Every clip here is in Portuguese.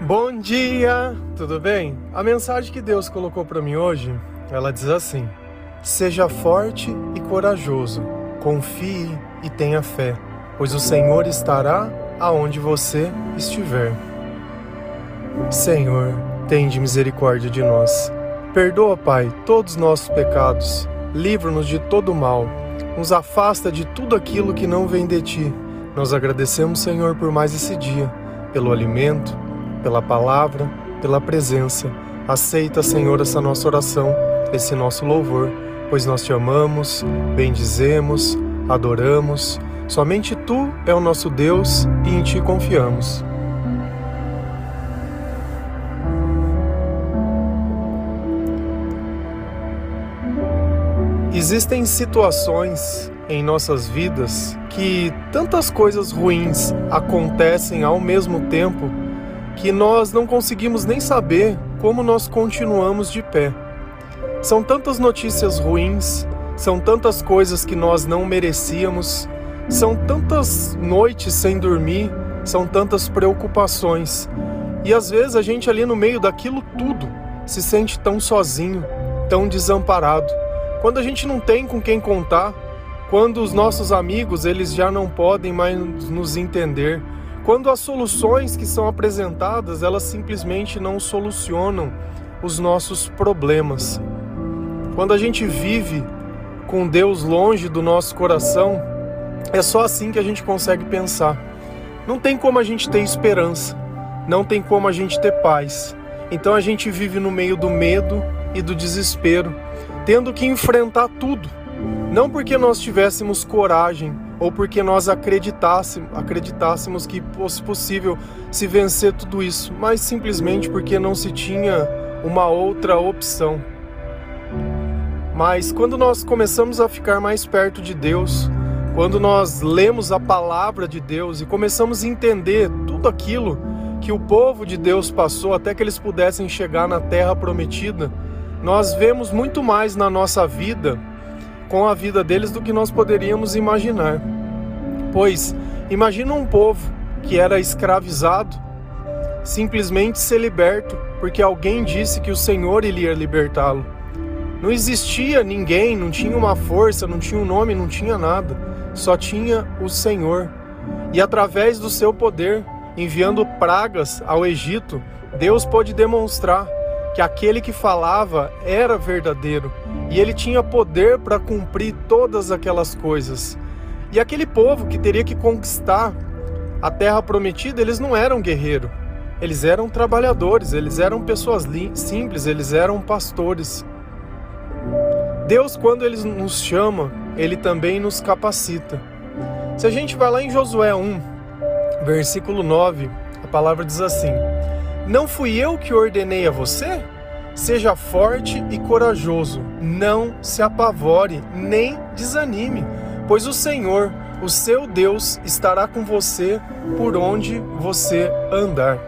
Bom dia, tudo bem? A mensagem que Deus colocou para mim hoje, ela diz assim: Seja forte e corajoso, confie e tenha fé, pois o Senhor estará aonde você estiver. Senhor, tende misericórdia de nós. Perdoa, Pai, todos os nossos pecados. Livra-nos de todo mal. Nos afasta de tudo aquilo que não vem de ti. Nós agradecemos, Senhor, por mais esse dia, pelo alimento, pela palavra, pela presença. Aceita, Senhor, essa nossa oração, esse nosso louvor, pois nós te amamos, bendizemos, adoramos. Somente tu é o nosso Deus e em ti confiamos. Existem situações em nossas vidas que tantas coisas ruins acontecem ao mesmo tempo que nós não conseguimos nem saber como nós continuamos de pé. São tantas notícias ruins, são tantas coisas que nós não merecíamos, são tantas noites sem dormir, são tantas preocupações. E às vezes a gente ali no meio daquilo tudo se sente tão sozinho, tão desamparado. Quando a gente não tem com quem contar, quando os nossos amigos eles já não podem mais nos entender, quando as soluções que são apresentadas, elas simplesmente não solucionam os nossos problemas. Quando a gente vive com Deus longe do nosso coração, é só assim que a gente consegue pensar. Não tem como a gente ter esperança, não tem como a gente ter paz. Então a gente vive no meio do medo e do desespero, tendo que enfrentar tudo. Não porque nós tivéssemos coragem ou porque nós acreditássemos, acreditássemos que fosse possível se vencer tudo isso, mas simplesmente porque não se tinha uma outra opção. Mas quando nós começamos a ficar mais perto de Deus, quando nós lemos a palavra de Deus e começamos a entender tudo aquilo que o povo de Deus passou até que eles pudessem chegar na terra prometida, nós vemos muito mais na nossa vida com a vida deles do que nós poderíamos imaginar. Pois imagina um povo que era escravizado simplesmente ser liberto porque alguém disse que o Senhor iria libertá-lo. Não existia ninguém, não tinha uma força, não tinha um nome, não tinha nada. Só tinha o Senhor. E através do seu poder, enviando pragas ao Egito, Deus pôde demonstrar que aquele que falava era verdadeiro e ele tinha poder para cumprir todas aquelas coisas. E aquele povo que teria que conquistar a terra prometida, eles não eram guerreiros, eles eram trabalhadores, eles eram pessoas simples, eles eram pastores. Deus, quando ele nos chama, ele também nos capacita. Se a gente vai lá em Josué 1, versículo 9, a palavra diz assim: não fui eu que ordenei a você? Seja forte e corajoso, não se apavore, nem desanime, pois o Senhor, o seu Deus, estará com você por onde você andar.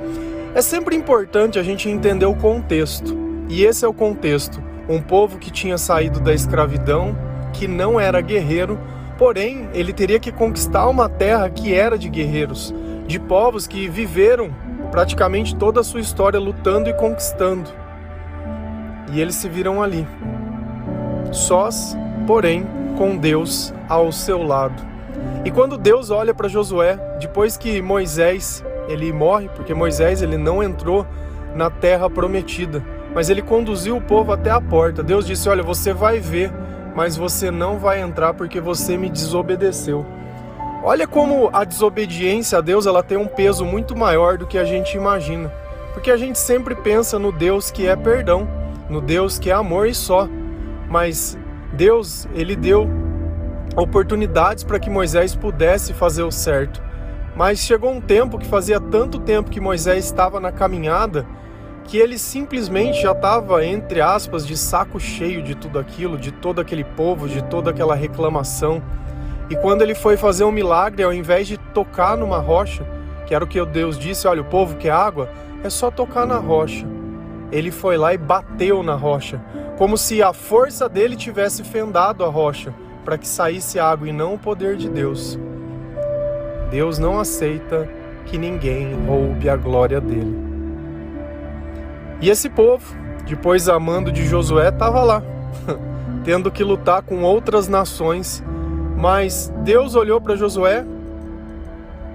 É sempre importante a gente entender o contexto, e esse é o contexto: um povo que tinha saído da escravidão, que não era guerreiro, porém ele teria que conquistar uma terra que era de guerreiros, de povos que viveram praticamente toda a sua história lutando e conquistando. E eles se viram ali, sós, porém com Deus ao seu lado. E quando Deus olha para Josué, depois que Moisés ele morre, porque Moisés ele não entrou na terra prometida, mas ele conduziu o povo até a porta. Deus disse: "Olha, você vai ver, mas você não vai entrar porque você me desobedeceu". Olha como a desobediência a Deus ela tem um peso muito maior do que a gente imagina. Porque a gente sempre pensa no Deus que é perdão, no Deus que é amor e só. Mas Deus, ele deu oportunidades para que Moisés pudesse fazer o certo. Mas chegou um tempo que fazia tanto tempo que Moisés estava na caminhada que ele simplesmente já estava, entre aspas, de saco cheio de tudo aquilo, de todo aquele povo, de toda aquela reclamação. E quando ele foi fazer um milagre, ao invés de tocar numa rocha, que era o que Deus disse: olha, o povo quer água, é só tocar na rocha. Ele foi lá e bateu na rocha, como se a força dele tivesse fendado a rocha para que saísse água e não o poder de Deus. Deus não aceita que ninguém roube a glória dele. E esse povo, depois amando de Josué, estava lá, tendo que lutar com outras nações. Mas Deus olhou para Josué,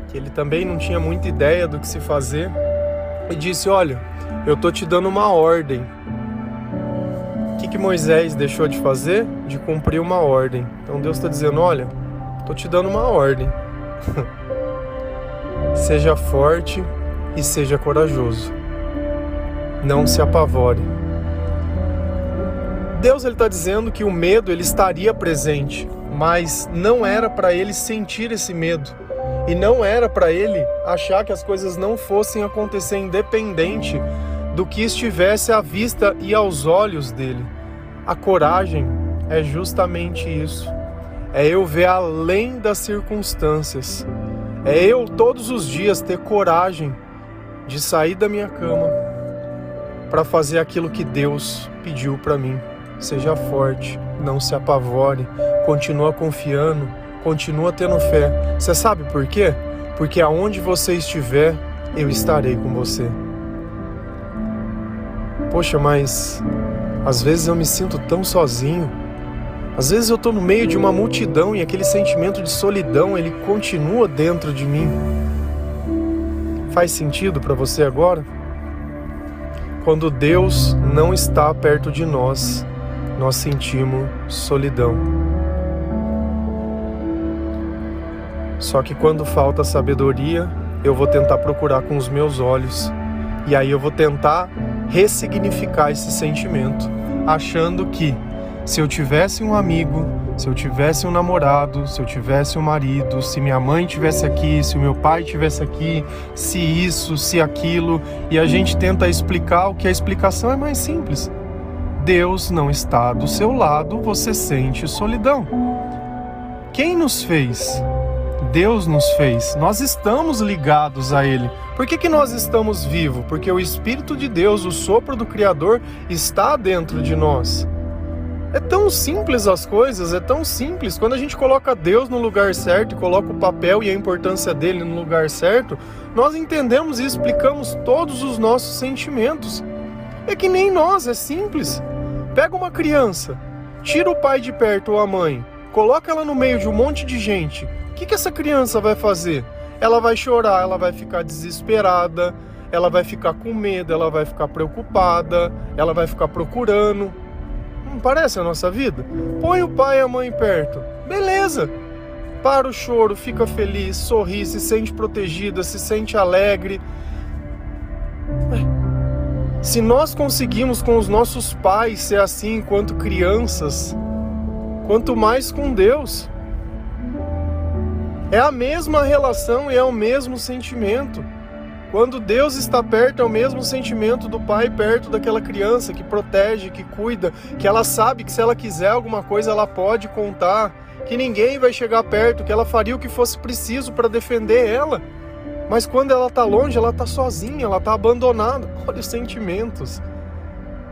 que ele também não tinha muita ideia do que se fazer, e disse: Olha, eu tô te dando uma ordem. Que, Moisés deixou de fazer? De cumprir uma ordem. Então Deus está dizendo: Olha, tô te dando uma ordem. seja forte e seja corajoso. Não se apavore. Deus ele está dizendo que o medo ele estaria presente, mas não era para ele sentir esse medo e não era para ele achar que as coisas não fossem acontecer independente do que estivesse à vista e aos olhos dele. A coragem é justamente isso. É eu ver além das circunstâncias. É eu todos os dias ter coragem de sair da minha cama para fazer aquilo que Deus pediu para mim. Seja forte, não se apavore, continua confiando, continua tendo fé. Você sabe por quê? Porque aonde você estiver, eu estarei com você. Poxa, mas às vezes eu me sinto tão sozinho. Às vezes eu estou no meio de uma multidão e aquele sentimento de solidão ele continua dentro de mim. Faz sentido para você agora? Quando Deus não está perto de nós, nós sentimos solidão. Só que quando falta sabedoria, eu vou tentar procurar com os meus olhos. E aí eu vou tentar ressignificar esse sentimento, achando que se eu tivesse um amigo, se eu tivesse um namorado, se eu tivesse um marido, se minha mãe tivesse aqui, se o meu pai tivesse aqui, se isso, se aquilo, e a gente tenta explicar o que a explicação é mais simples. Deus não está do seu lado, você sente solidão. Quem nos fez? Deus nos fez. Nós estamos ligados a Ele. Por que, que nós estamos vivos? Porque o Espírito de Deus, o sopro do Criador, está dentro de nós. É tão simples as coisas, é tão simples. Quando a gente coloca Deus no lugar certo, coloca o papel e a importância dele no lugar certo, nós entendemos e explicamos todos os nossos sentimentos. É que nem nós, é simples. Pega uma criança, tira o pai de perto ou a mãe, coloca ela no meio de um monte de gente. O que, que essa criança vai fazer? Ela vai chorar, ela vai ficar desesperada, ela vai ficar com medo, ela vai ficar preocupada, ela vai ficar procurando. Não parece a nossa vida? Põe o pai e a mãe perto. Beleza. Para o choro, fica feliz, sorri, se sente protegida, se sente alegre. Se nós conseguimos com os nossos pais ser assim enquanto crianças, quanto mais com Deus. É a mesma relação e é o mesmo sentimento. Quando Deus está perto, é o mesmo sentimento do pai perto daquela criança que protege, que cuida, que ela sabe que se ela quiser alguma coisa, ela pode contar, que ninguém vai chegar perto, que ela faria o que fosse preciso para defender ela. Mas quando ela está longe, ela está sozinha, ela está abandonada. Olha os sentimentos.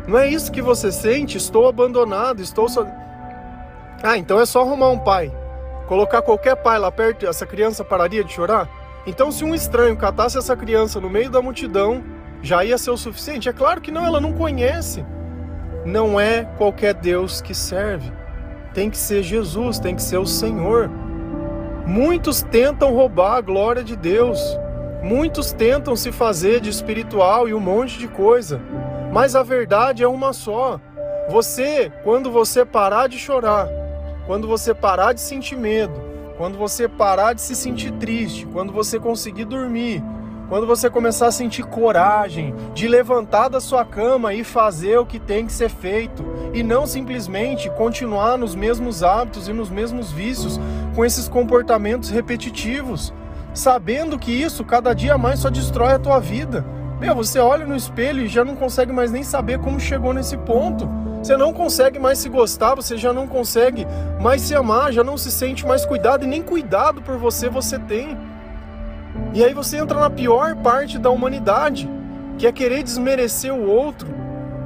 Não é isso que você sente? Estou abandonado, estou so... Ah, então é só arrumar um pai. Colocar qualquer pai lá perto, essa criança pararia de chorar? Então, se um estranho catasse essa criança no meio da multidão, já ia ser o suficiente? É claro que não, ela não conhece. Não é qualquer Deus que serve. Tem que ser Jesus, tem que ser o Senhor. Muitos tentam roubar a glória de Deus. Muitos tentam se fazer de espiritual e um monte de coisa. Mas a verdade é uma só. Você, quando você parar de chorar, quando você parar de sentir medo, quando você parar de se sentir triste, quando você conseguir dormir, quando você começar a sentir coragem de levantar da sua cama e fazer o que tem que ser feito e não simplesmente continuar nos mesmos hábitos e nos mesmos vícios com esses comportamentos repetitivos, sabendo que isso cada dia mais só destrói a tua vida. Meu, você olha no espelho e já não consegue mais nem saber como chegou nesse ponto. Você não consegue mais se gostar, você já não consegue mais se amar, já não se sente mais cuidado e nem cuidado por você você tem. E aí você entra na pior parte da humanidade, que é querer desmerecer o outro.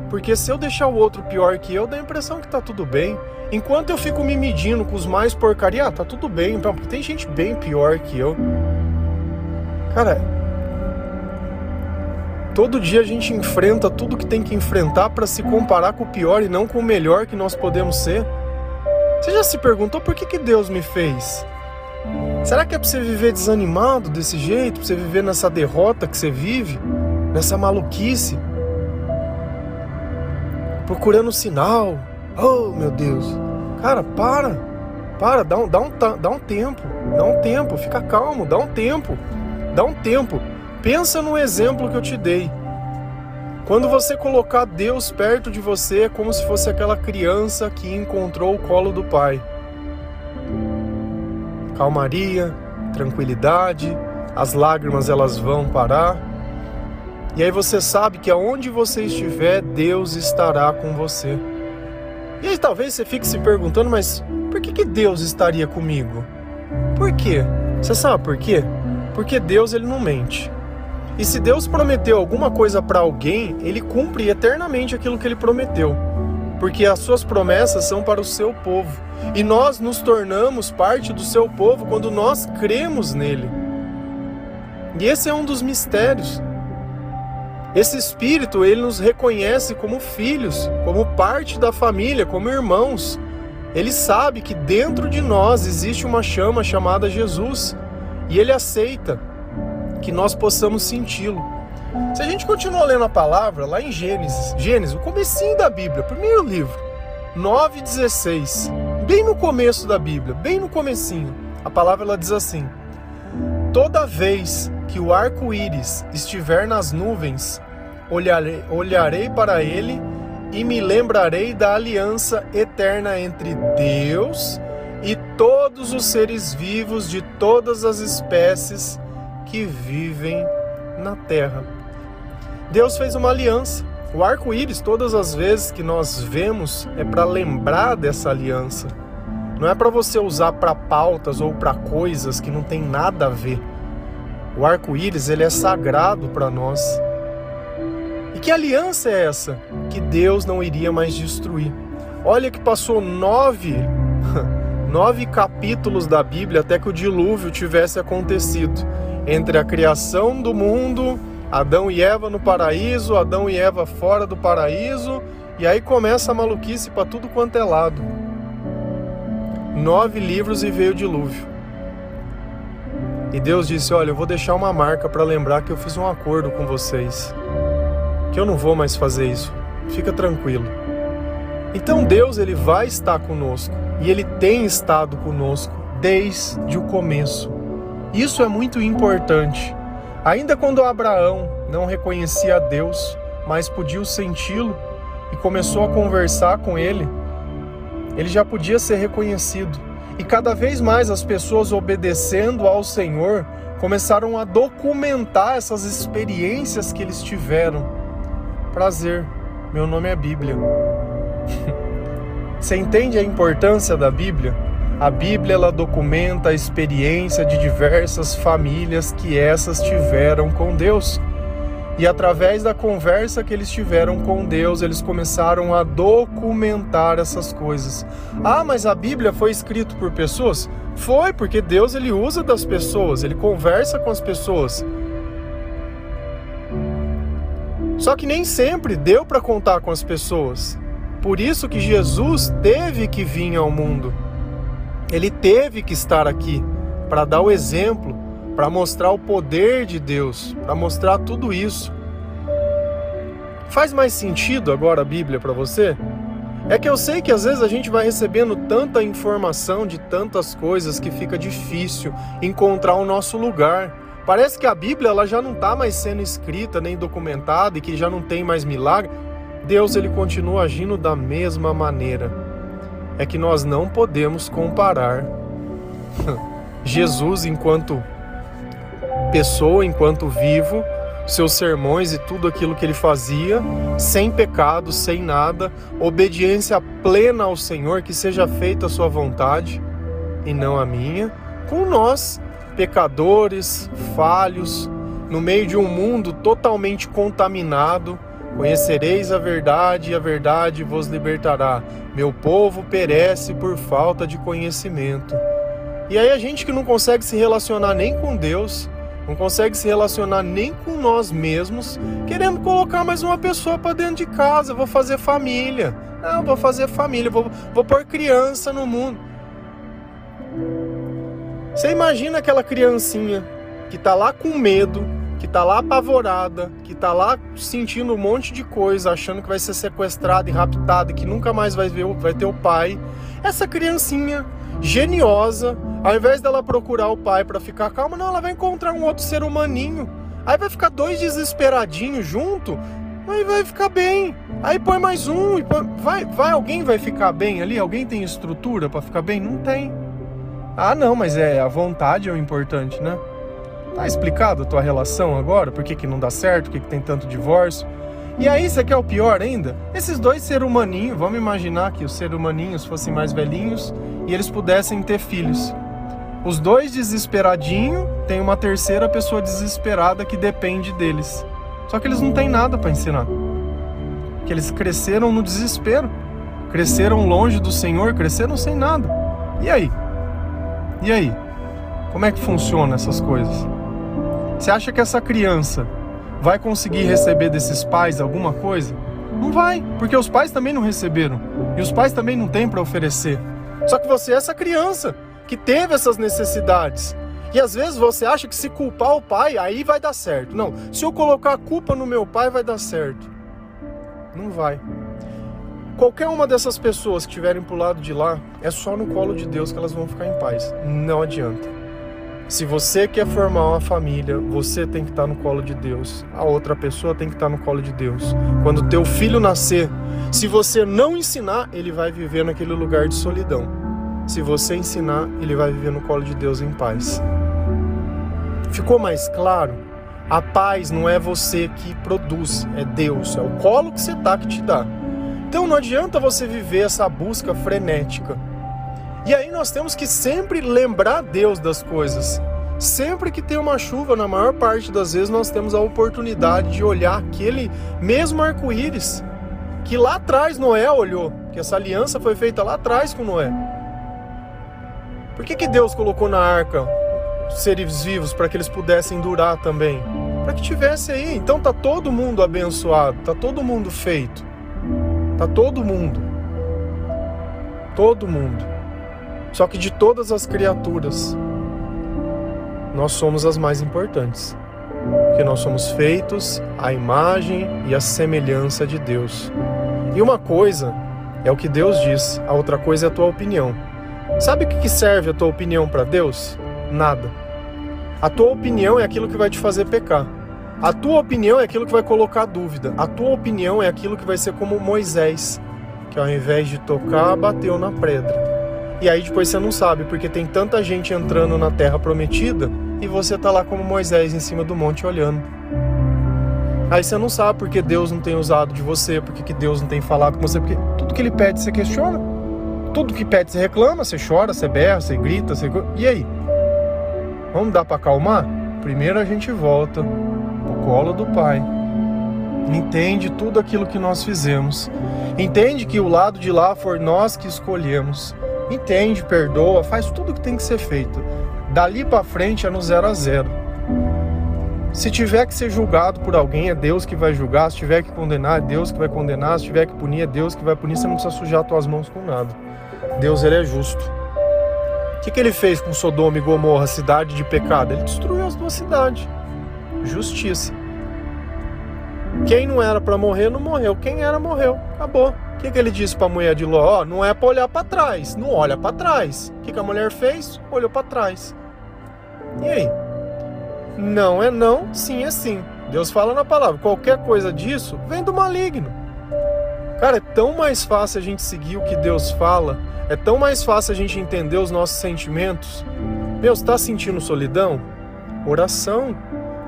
Porque se eu deixar o outro pior que eu, dá a impressão que tá tudo bem. Enquanto eu fico me medindo com os mais porcaria, ah, tá tudo bem, tem gente bem pior que eu. Cara, Todo dia a gente enfrenta tudo que tem que enfrentar para se comparar com o pior e não com o melhor que nós podemos ser. Você já se perguntou por que, que Deus me fez? Será que é para você viver desanimado desse jeito? Para você viver nessa derrota que você vive? Nessa maluquice? Procurando sinal? Oh, meu Deus. Cara, para. Para, dá um, dá, um, dá um tempo. Dá um tempo, fica calmo, dá um tempo. Dá um tempo. Pensa no exemplo que eu te dei. Quando você colocar Deus perto de você, é como se fosse aquela criança que encontrou o colo do pai. Calmaria, tranquilidade, as lágrimas elas vão parar. E aí você sabe que aonde você estiver, Deus estará com você. E aí talvez você fique se perguntando, mas por que, que Deus estaria comigo? Por quê? Você sabe por quê? Porque Deus ele não mente. E se Deus prometeu alguma coisa para alguém, ele cumpre eternamente aquilo que ele prometeu. Porque as suas promessas são para o seu povo. E nós nos tornamos parte do seu povo quando nós cremos nele. E esse é um dos mistérios. Esse espírito, ele nos reconhece como filhos, como parte da família, como irmãos. Ele sabe que dentro de nós existe uma chama chamada Jesus, e ele aceita que nós possamos senti-lo. Se a gente continua lendo a palavra, lá em Gênesis, Gênesis, o comecinho da Bíblia, primeiro livro, 9:16, bem no começo da Bíblia, bem no comecinho, a palavra ela diz assim: Toda vez que o arco-íris estiver nas nuvens, olharei, olharei para ele e me lembrarei da aliança eterna entre Deus e todos os seres vivos de todas as espécies que vivem na terra. Deus fez uma aliança. O arco-íris, todas as vezes que nós vemos, é para lembrar dessa aliança. Não é para você usar para pautas ou para coisas que não tem nada a ver. O arco-íris, ele é sagrado para nós. E que aliança é essa que Deus não iria mais destruir? Olha que passou nove, nove capítulos da Bíblia até que o dilúvio tivesse acontecido entre a criação do mundo, Adão e Eva no paraíso, Adão e Eva fora do paraíso, e aí começa a maluquice para tudo quanto é lado. Nove livros e veio o dilúvio. E Deus disse: Olha, eu vou deixar uma marca para lembrar que eu fiz um acordo com vocês. Que eu não vou mais fazer isso. Fica tranquilo. Então Deus ele vai estar conosco e ele tem estado conosco desde o começo. Isso é muito importante. Ainda quando Abraão não reconhecia Deus, mas podia senti-lo e começou a conversar com ele, ele já podia ser reconhecido. E cada vez mais as pessoas obedecendo ao Senhor começaram a documentar essas experiências que eles tiveram. Prazer, meu nome é Bíblia. Você entende a importância da Bíblia? A Bíblia ela documenta a experiência de diversas famílias que essas tiveram com Deus. E através da conversa que eles tiveram com Deus, eles começaram a documentar essas coisas. Ah, mas a Bíblia foi escrita por pessoas? Foi, porque Deus ele usa das pessoas, ele conversa com as pessoas. Só que nem sempre deu para contar com as pessoas. Por isso que Jesus teve que vir ao mundo. Ele teve que estar aqui para dar o exemplo, para mostrar o poder de Deus, para mostrar tudo isso. Faz mais sentido agora a Bíblia para você? É que eu sei que às vezes a gente vai recebendo tanta informação de tantas coisas que fica difícil encontrar o nosso lugar. Parece que a Bíblia ela já não está mais sendo escrita nem documentada e que já não tem mais milagre. Deus ele continua agindo da mesma maneira é que nós não podemos comparar Jesus enquanto pessoa, enquanto vivo, seus sermões e tudo aquilo que ele fazia, sem pecado, sem nada, obediência plena ao Senhor, que seja feita a sua vontade e não a minha, com nós, pecadores, falhos, no meio de um mundo totalmente contaminado, Conhecereis a verdade e a verdade vos libertará. Meu povo perece por falta de conhecimento. E aí a gente que não consegue se relacionar nem com Deus, não consegue se relacionar nem com nós mesmos, querendo colocar mais uma pessoa para dentro de casa. Vou fazer família. Não, vou fazer família, vou, vou pôr criança no mundo. Você imagina aquela criancinha que tá lá com medo, que tá lá apavorada, que tá lá sentindo um monte de coisa, achando que vai ser sequestrada e raptada, que nunca mais vai ver, vai ter o pai. Essa criancinha geniosa, ao invés dela procurar o pai para ficar calma, não, ela vai encontrar um outro ser humaninho. Aí vai ficar dois desesperadinhos junto, aí vai ficar bem. Aí põe mais um, põe... vai, vai, alguém vai ficar bem ali? Alguém tem estrutura para ficar bem? Não tem. Ah, não, mas é a vontade é o importante, né? Tá explicado a tua relação agora? Por que, que não dá certo? Por que, que tem tanto divórcio? E aí, você quer o pior ainda? Esses dois seres humaninhos, vamos imaginar que os seres humaninhos fossem mais velhinhos e eles pudessem ter filhos. Os dois desesperadinhos tem uma terceira pessoa desesperada que depende deles. Só que eles não têm nada para ensinar. Que eles cresceram no desespero, cresceram longe do Senhor, cresceram sem nada. E aí? E aí? Como é que funciona essas coisas? Você acha que essa criança vai conseguir receber desses pais alguma coisa? Não vai, porque os pais também não receberam e os pais também não têm para oferecer. Só que você é essa criança que teve essas necessidades. E às vezes você acha que se culpar o pai, aí vai dar certo. Não, se eu colocar a culpa no meu pai, vai dar certo. Não vai. Qualquer uma dessas pessoas que estiverem pro lado de lá, é só no colo de Deus que elas vão ficar em paz. Não adianta. Se você quer formar uma família, você tem que estar no colo de Deus. A outra pessoa tem que estar no colo de Deus. Quando teu filho nascer, se você não ensinar, ele vai viver naquele lugar de solidão. Se você ensinar, ele vai viver no colo de Deus em paz. Ficou mais claro? A paz não é você que produz, é Deus, é o colo que você tá que te dá. Então não adianta você viver essa busca frenética. E aí nós temos que sempre lembrar Deus das coisas. Sempre que tem uma chuva, na maior parte das vezes nós temos a oportunidade de olhar aquele mesmo arco-íris que lá atrás Noé olhou, que essa aliança foi feita lá atrás com Noé. Por que, que Deus colocou na arca seres vivos para que eles pudessem durar também? Para que tivesse aí. Então tá todo mundo abençoado, tá todo mundo feito. Tá todo mundo. Todo mundo. Só que de todas as criaturas, nós somos as mais importantes. Porque nós somos feitos à imagem e à semelhança de Deus. E uma coisa é o que Deus diz, a outra coisa é a tua opinião. Sabe o que serve a tua opinião para Deus? Nada. A tua opinião é aquilo que vai te fazer pecar. A tua opinião é aquilo que vai colocar dúvida. A tua opinião é aquilo que vai ser como Moisés, que ao invés de tocar, bateu na pedra. E aí depois você não sabe, porque tem tanta gente entrando na terra prometida e você tá lá como Moisés em cima do monte olhando. Aí você não sabe porque Deus não tem usado de você, porque que Deus não tem falado com você, porque tudo que ele pede você questiona. Tudo que pede você reclama, você chora, você berra, você grita, você... E aí? Vamos dar para acalmar? Primeiro a gente volta pro colo do Pai. Entende tudo aquilo que nós fizemos. Entende que o lado de lá foi nós que escolhemos entende, perdoa, faz tudo o que tem que ser feito. Dali para frente é no zero a zero. Se tiver que ser julgado por alguém, é Deus que vai julgar. Se tiver que condenar, é Deus que vai condenar. Se tiver que punir, é Deus que vai punir. Você não precisa sujar suas mãos com nada. Deus, ele é justo. O que, que ele fez com Sodoma e Gomorra, cidade de pecado? Ele destruiu as duas cidades. Justiça. Quem não era para morrer, não morreu. Quem era, morreu. Acabou. O que, que ele disse para a mulher de Ló? Oh, não é para olhar para trás, não olha para trás. O que, que a mulher fez? Olhou para trás. E aí? Não é não, sim é sim. Deus fala na palavra: qualquer coisa disso vem do maligno. Cara, é tão mais fácil a gente seguir o que Deus fala, é tão mais fácil a gente entender os nossos sentimentos. Meu, está sentindo solidão? Oração,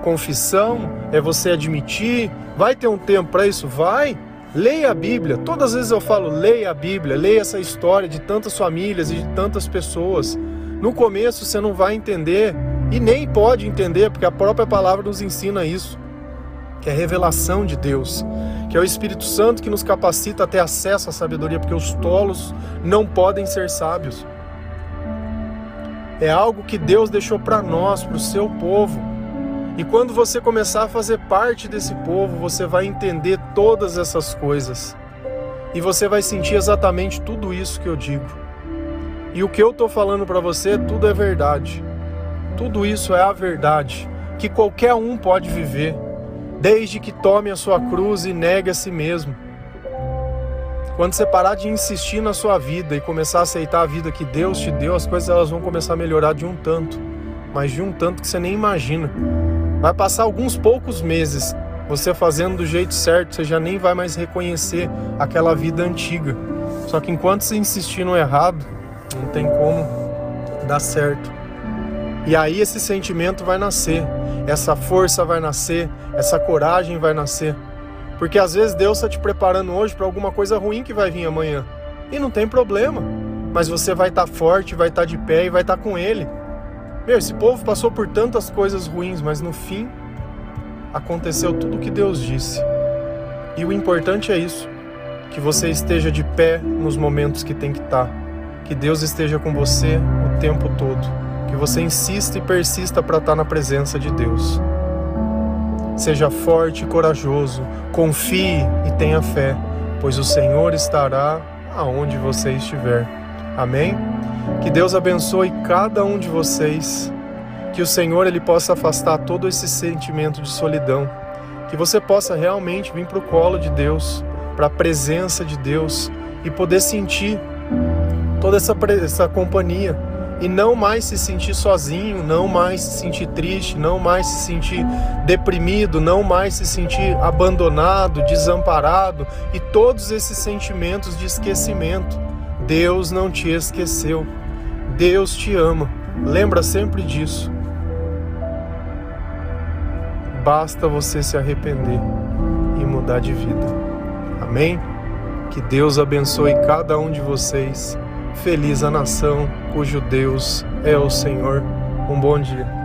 confissão, é você admitir. Vai ter um tempo para isso? Vai. Leia a Bíblia. Todas as vezes eu falo, leia a Bíblia, leia essa história de tantas famílias e de tantas pessoas. No começo você não vai entender e nem pode entender, porque a própria palavra nos ensina isso, que é revelação de Deus, que é o Espírito Santo que nos capacita a ter acesso à sabedoria, porque os tolos não podem ser sábios. É algo que Deus deixou para nós, para o seu povo. E quando você começar a fazer parte desse povo, você vai entender todas essas coisas. E você vai sentir exatamente tudo isso que eu digo. E o que eu estou falando para você, tudo é verdade. Tudo isso é a verdade que qualquer um pode viver, desde que tome a sua cruz e negue a si mesmo. Quando você parar de insistir na sua vida e começar a aceitar a vida que Deus te deu, as coisas elas vão começar a melhorar de um tanto, mas de um tanto que você nem imagina. Vai passar alguns poucos meses você fazendo do jeito certo, você já nem vai mais reconhecer aquela vida antiga. Só que enquanto você insistir no errado, não tem como dar certo. E aí esse sentimento vai nascer, essa força vai nascer, essa coragem vai nascer. Porque às vezes Deus está te preparando hoje para alguma coisa ruim que vai vir amanhã. E não tem problema. Mas você vai estar tá forte, vai estar tá de pé e vai estar tá com Ele. Meu, esse povo passou por tantas coisas ruins, mas no fim aconteceu tudo o que Deus disse. E o importante é isso: que você esteja de pé nos momentos que tem que estar. Que Deus esteja com você o tempo todo. Que você insista e persista para estar na presença de Deus. Seja forte e corajoso, confie e tenha fé, pois o Senhor estará aonde você estiver. Amém? Que Deus abençoe cada um de vocês. Que o Senhor ele possa afastar todo esse sentimento de solidão. Que você possa realmente vir para o colo de Deus, para a presença de Deus e poder sentir toda essa, essa companhia e não mais se sentir sozinho, não mais se sentir triste, não mais se sentir deprimido, não mais se sentir abandonado, desamparado e todos esses sentimentos de esquecimento. Deus não te esqueceu. Deus te ama. Lembra sempre disso. Basta você se arrepender e mudar de vida. Amém? Que Deus abençoe cada um de vocês Feliz a nação cujo Deus é o Senhor. Um bom dia.